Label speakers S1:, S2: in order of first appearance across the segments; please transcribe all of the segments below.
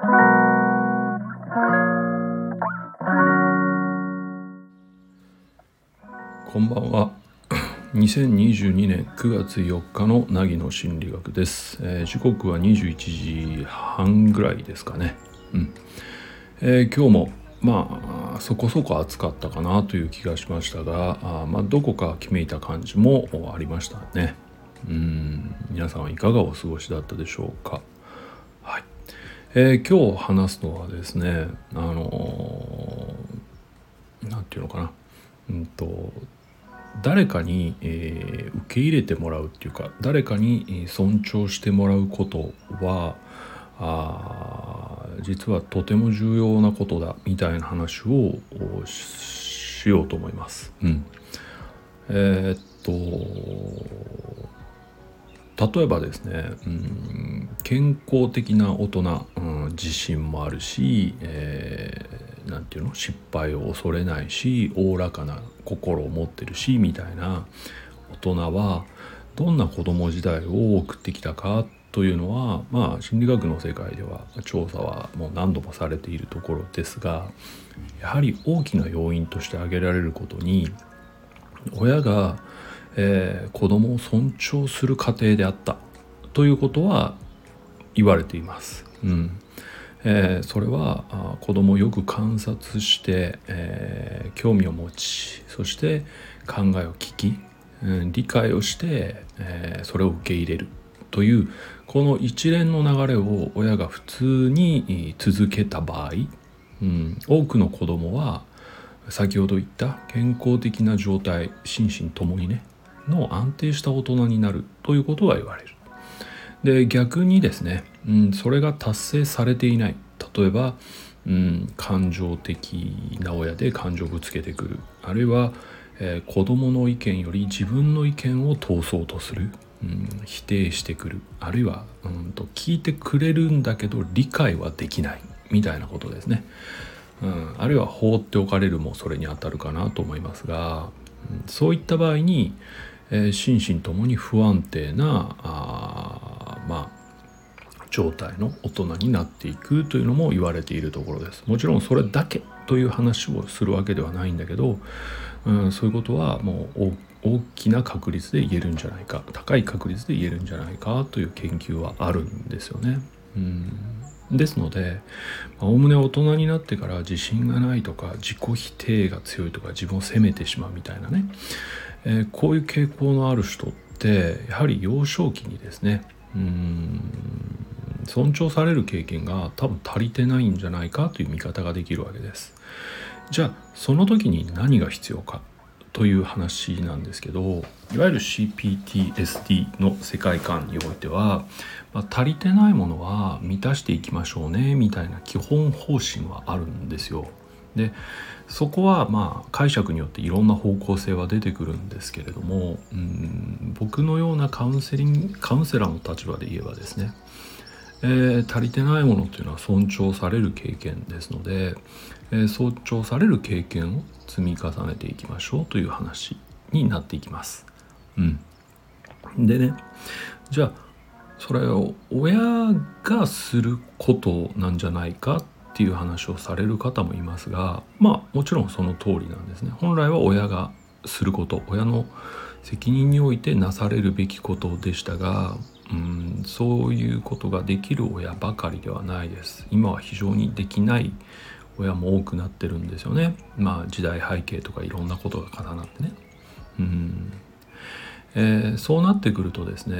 S1: こんばんは。2022年9月4日の凪の心理学です、えー、時刻は21時半ぐらいですかね。うん、えー、今日もまあそこそこ暑かったかなという気がしましたがあまあどこか決めいた感じもありましたね。うん。皆さんはいかがお過ごしだったでしょうか、えー、今日話すのはですねあの何、て言うのかなうんと誰かに、えー、受け入れてもらうっていうか誰かに尊重してもらうことはあ実はとても重要なことだみたいな話をしようと思います。うん、えー、っと例えばですね、うん、健康的な大人、うん、自信もあるし、えー、て言うの失敗を恐れないしおおらかな心を持ってるしみたいな大人はどんな子供時代を送ってきたかというのはまあ心理学の世界では調査はもう何度もされているところですがやはり大きな要因として挙げられることに親が、えー、子供を尊重する過程であった。ということは言われています。うん。えー、それは子供をよく観察して、えー、興味を持ちそして考えを聞き、うん、理解をして、えー、それを受け入れる。というこの一連の流れを親が普通に続けた場合、うん、多くの子供は先ほど言った健康的な状態心身ともにねの安定した大人になるということが言われる。で逆にですね、うん、それが達成されていない。例えば、うん、感情的な親で感情をぶつけてくる。あるいは、えー、子どもの意見より自分の意見を通そうとする、うん、否定してくる。あるいは、うんと、聞いてくれるんだけど理解はできない。みたいなことですね。うん、あるいは放っておかれるもそれにあたるかなと思いますが、うん、そういった場合に、えー、心身ともに不安定なあまあ状態の大人になっていくというのも言われているところです。もちろんそれだけという話をするわけではないんだけど、うん、そういうことはもう大きな確率で言えるんじゃないか高い確率で言えるんじゃないかという研究はあるんですよね。うん。ですのでおおむね大人になってから自信がないとか自己否定が強いとか自分を責めてしまうみたいなね、えー、こういう傾向のある人ってやはり幼少期にですねうん尊重される経験が多分足りてないんじゃないかという見方ができるわけです。じゃあその時に何が必要かという話なんですけどいわゆる CPTSD の世界観においては、まあ、足りてないものは満たしていきましょうねみたいな基本方針はあるんですよ。でそこはまあ解釈によっていろんな方向性は出てくるんですけれどもうん僕のようなカウンセリングカウンセラーの立場で言えばですねえー、足りてないものっていうのは尊重される経験ですので、えー、尊重される経験を積み重ねていきましょうという話になっていきます。うん、でねじゃあそれを親がすることなんじゃないかっていう話をされる方もいますがまあもちろんその通りなんですね。本来は親がすること親の責任においてなされるべきことでしたがうんそういうことができる親ばかりではないです。今は非常にできない親も多くなってるんですよね。まあ時代背景とかいろんなことが重なってね。うん。えー、そうなってくるとですね、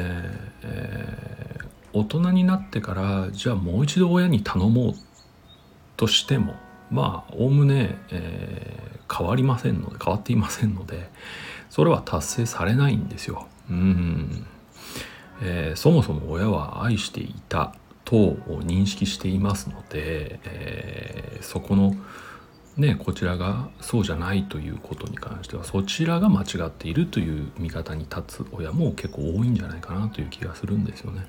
S1: えー、大人になってからじゃあもう一度親に頼もうとしてもまあおおむね、えー、変わりませんので変わっていませんのでそれは達成されないんですよ。うんえー、そもそも親は愛していたと認識していますので、えー、そこのねこちらがそうじゃないということに関してはそちらが間違っているという見方に立つ親も結構多いんじゃないかなという気がするんですよね。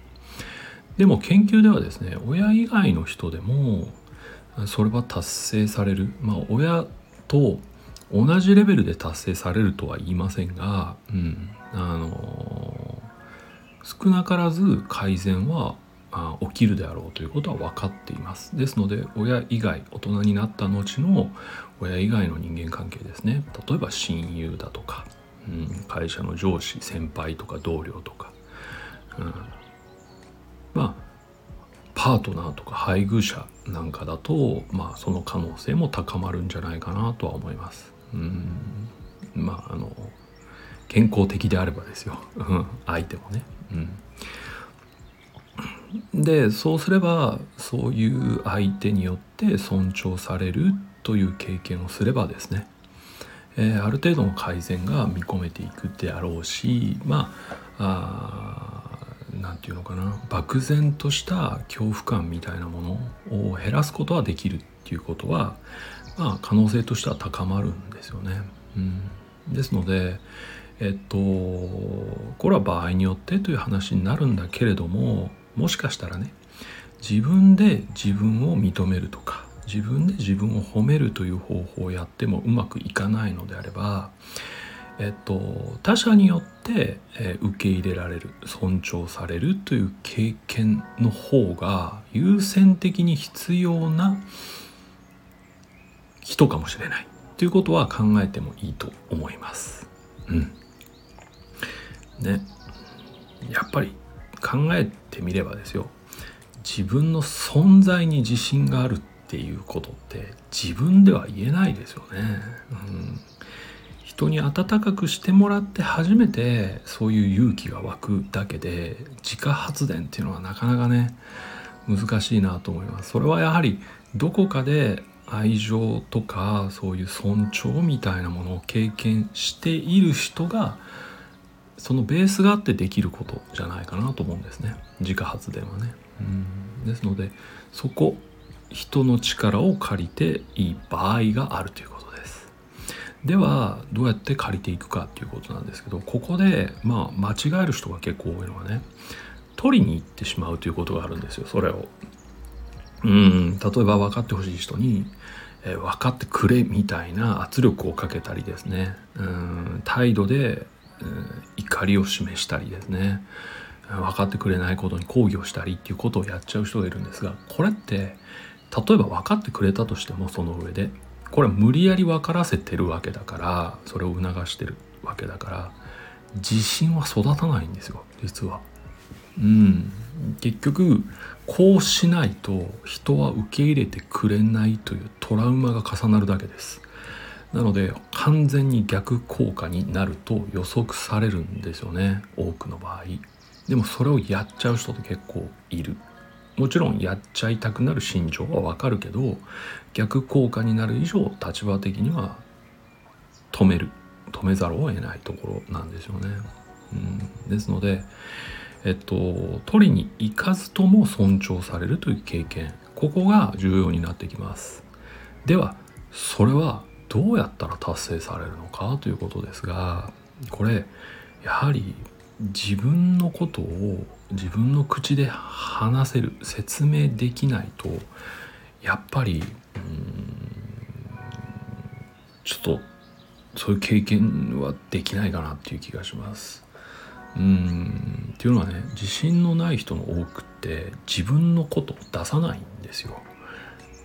S1: でも研究ではですね親以外の人でもそれは達成される。まあ親と同じレベルで達成されるとは言いませんが、うん、あの少なからず改善はあ起きるであろうということは分かっています。ですので親以外大人になった後の親以外の人間関係ですね。例えば親友だとか、うん、会社の上司先輩とか同僚とか、うん、まあパートナーとか配偶者なんかだと、まあ、その可能性も高まるんじゃないかなとは思います。うん。まああの健康的であればですよ。相手もね。うん、でそうすればそういう相手によって尊重されるという経験をすればですね、えー、ある程度の改善が見込めていくであろうしまあ何て言うのかな漠然とした恐怖感みたいなものを減らすことはできるっていうことは、まあ、可能性としては高まるんですよね。うん、ですのでえっとこれは場合によってという話になるんだけれどももしかしたらね自分で自分を認めるとか自分で自分を褒めるという方法をやってもうまくいかないのであれば、えっと、他者によって、えー、受け入れられる尊重されるという経験の方が優先的に必要な人かもしれないということは考えてもいいと思います。うんねやっぱり考えてみればですよ自分の存在に自信があるっていうことって自分では言えないですよね。うん、人に温かくしてもらって初めてそういう勇気が湧くだけで自家発電っていうのはなかなかね難しいなと思います。それはやはりどこかで愛情とかそういう尊重みたいなものを経験している人がそのベースがあってできることじゃないかなと思うんですね自家発電はね。うんですのでそこ人の力を借りていい場合があるということで。はどうやって借りていくかっていうことなんですけどここでまあ間違える人が結構多いのはね取りに行ってしまうということがあるんですよそれを。うん例えば分かってほしい人にえ分かってくれみたいな圧力をかけたりですねうん態度でうん怒りを示したりですね分かってくれないことに抗議をしたりっていうことをやっちゃう人がいるんですがこれって例えば分かってくれたとしてもその上でこれ無理やり分からせてるわけだからそれを促してるわけだから自信は育たないんですよ実は。うん結局こうしないと人は受け入れてくれないというトラウマが重なるだけです。なので完全に逆効果になると予測されるんですよね多くの場合でもそれをやっちゃう人って結構いるもちろんやっちゃいたくなる心情はわかるけど逆効果になる以上立場的には止める。止めざるを得ないところなんですよね、うん、ですのでえっと取りに行かずとも尊重されるという経験。ここが重要になってきます。ではそれはどうやったら達成されるのかということですがこれやはり自分のことを自分の口で話せる説明できないとやっぱりちょっとそういう経験はできないかなっていう気がします。うんっていうのはね自信のない人の多くって自分のことを出さないんですよ。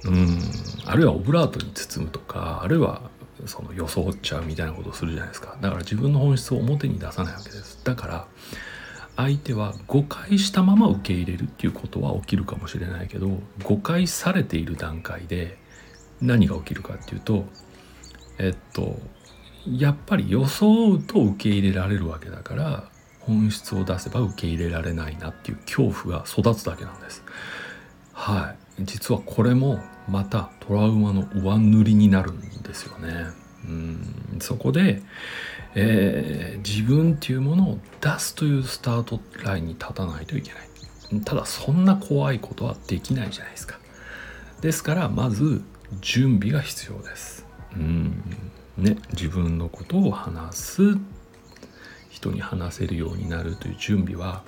S1: うんあるいはオブラートに包むとかあるいはその装っちゃうみたいなことをするじゃないですかだから自分の本質を表に出さないわけですだから相手は誤解したまま受け入れるっていうことは起きるかもしれないけど誤解されている段階で何が起きるかっていうとえっとやっぱり装うと受け入れられるわけだから本質を出せば受け入れられないなっていう恐怖が育つだけなんです。はい実はこれもまたトラウマの上塗りになるんですよね。うんそこで、えー、自分っていうものを出すというスタートラインに立たないといけない。ただそんな怖いことはできないじゃないですか。ですからまず準備が必要です。うんね、自分のことを話す人に話せるようになるという準備は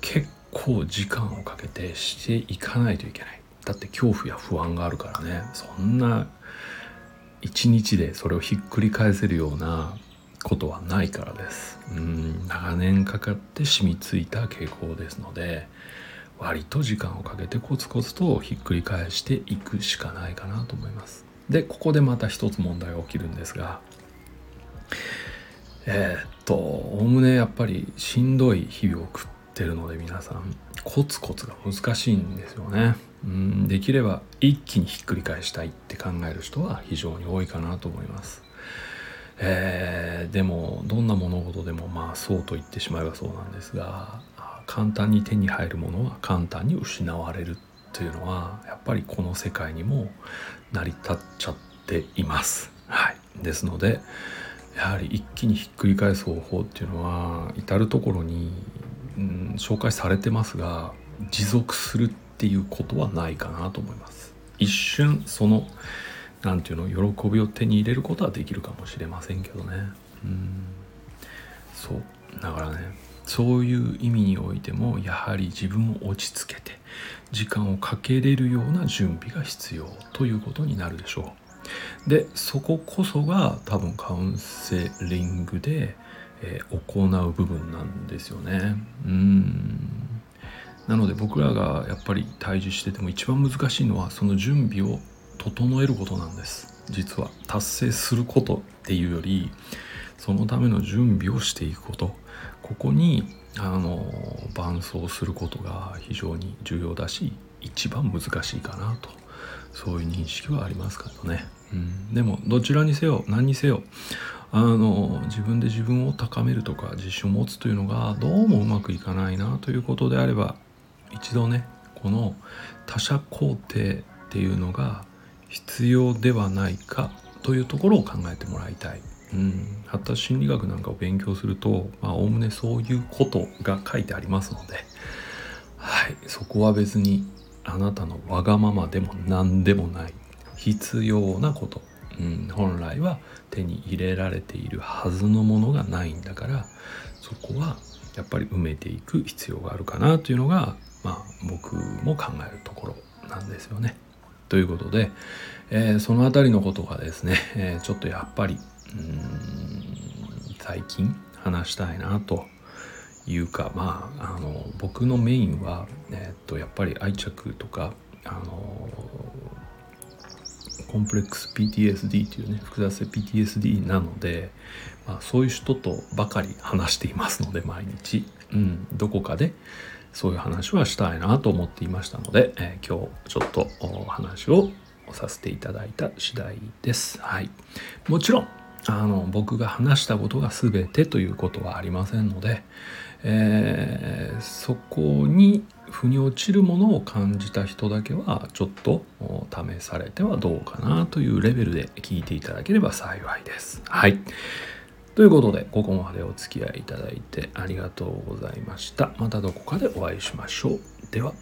S1: 結構時間をかけてしていかないといけない。だって恐怖や不安があるからねそんな一日でそれをひっくり返せるようなことはないからですうん長年かかって染みついた傾向ですので割と時間をかけてコツコツとひっくり返していくしかないかなと思います。でここでまた一つ問題が起きるんですがえー、っとおおむねやっぱりしんどい日々を送ってるので皆さんコツコツが難しいんですよね。うんできれば一気にひっくり返したいって考える人は非常に多いかなと思います。えー、でもどんな物事でもまあそうと言ってしまえばそうなんですが簡単に手に入るものは簡単に失われるというのはやっぱりこの世界にも成り立っちゃっています。はい、ですのでやはり一気にひっくり返す方法っていうのは至る所に、うん、紹介されてますが持続するっていうことはないかなと思います。一瞬その何て言うの喜びを手に入れることはできるかもしれませんけどね。うんそうだからねそういう意味においてもやはり自分を落ち着けて時間をかけれるような準備が必要ということになるでしょう。でそここそが多分カウンセリングで、えー、行う部分なんですよね。うんなので僕らがやっぱり対峙してても一番難しいのはその準備を整えることなんです。実は達成することっていうよりそのための準備をしていくこと。ここにあの伴走することが非常に重要だし一番難しいかなと。そういう認識はありますからね、うん、でもどちらにせよ何にせよあの自分で自分を高めるとか自信を持つというのがどうもうまくいかないなということであれば一度ねこの他者肯定っていうのが必要ではないかというところを考えてもらいたい。うん、発達心理学なんかを勉強するとおおむねそういうことが書いてありますので、はい、そこは別にあなたのわがままでも何でもない。必要なこと、うん、本来は手に入れられているはずのものがないんだからそこはやっぱり埋めていく必要があるかなというのが、まあ、僕も考えるところなんですよね。ということで、えー、その辺りのことがですね、えー、ちょっとやっぱり最近話したいなというかまああの僕のメインは、えー、っとやっぱり愛着とかあのコンプレックス PTSD というね複雑性 PTSD なので、まあ、そういう人とばかり話していますので毎日、うん、どこかでそういう話はしたいなと思っていましたので、えー、今日ちょっとお話をさせていただいた次第です。はい、もちろんあの僕が話したことが全てということはありませんので、えー、そこに腑に落ちるものを感じた人だけはちょっと試されてはどうかなというレベルで聞いていただければ幸いです。はい。ということで、ここまでお付き合いいただいてありがとうございました。またどこかでお会いしましょう。では。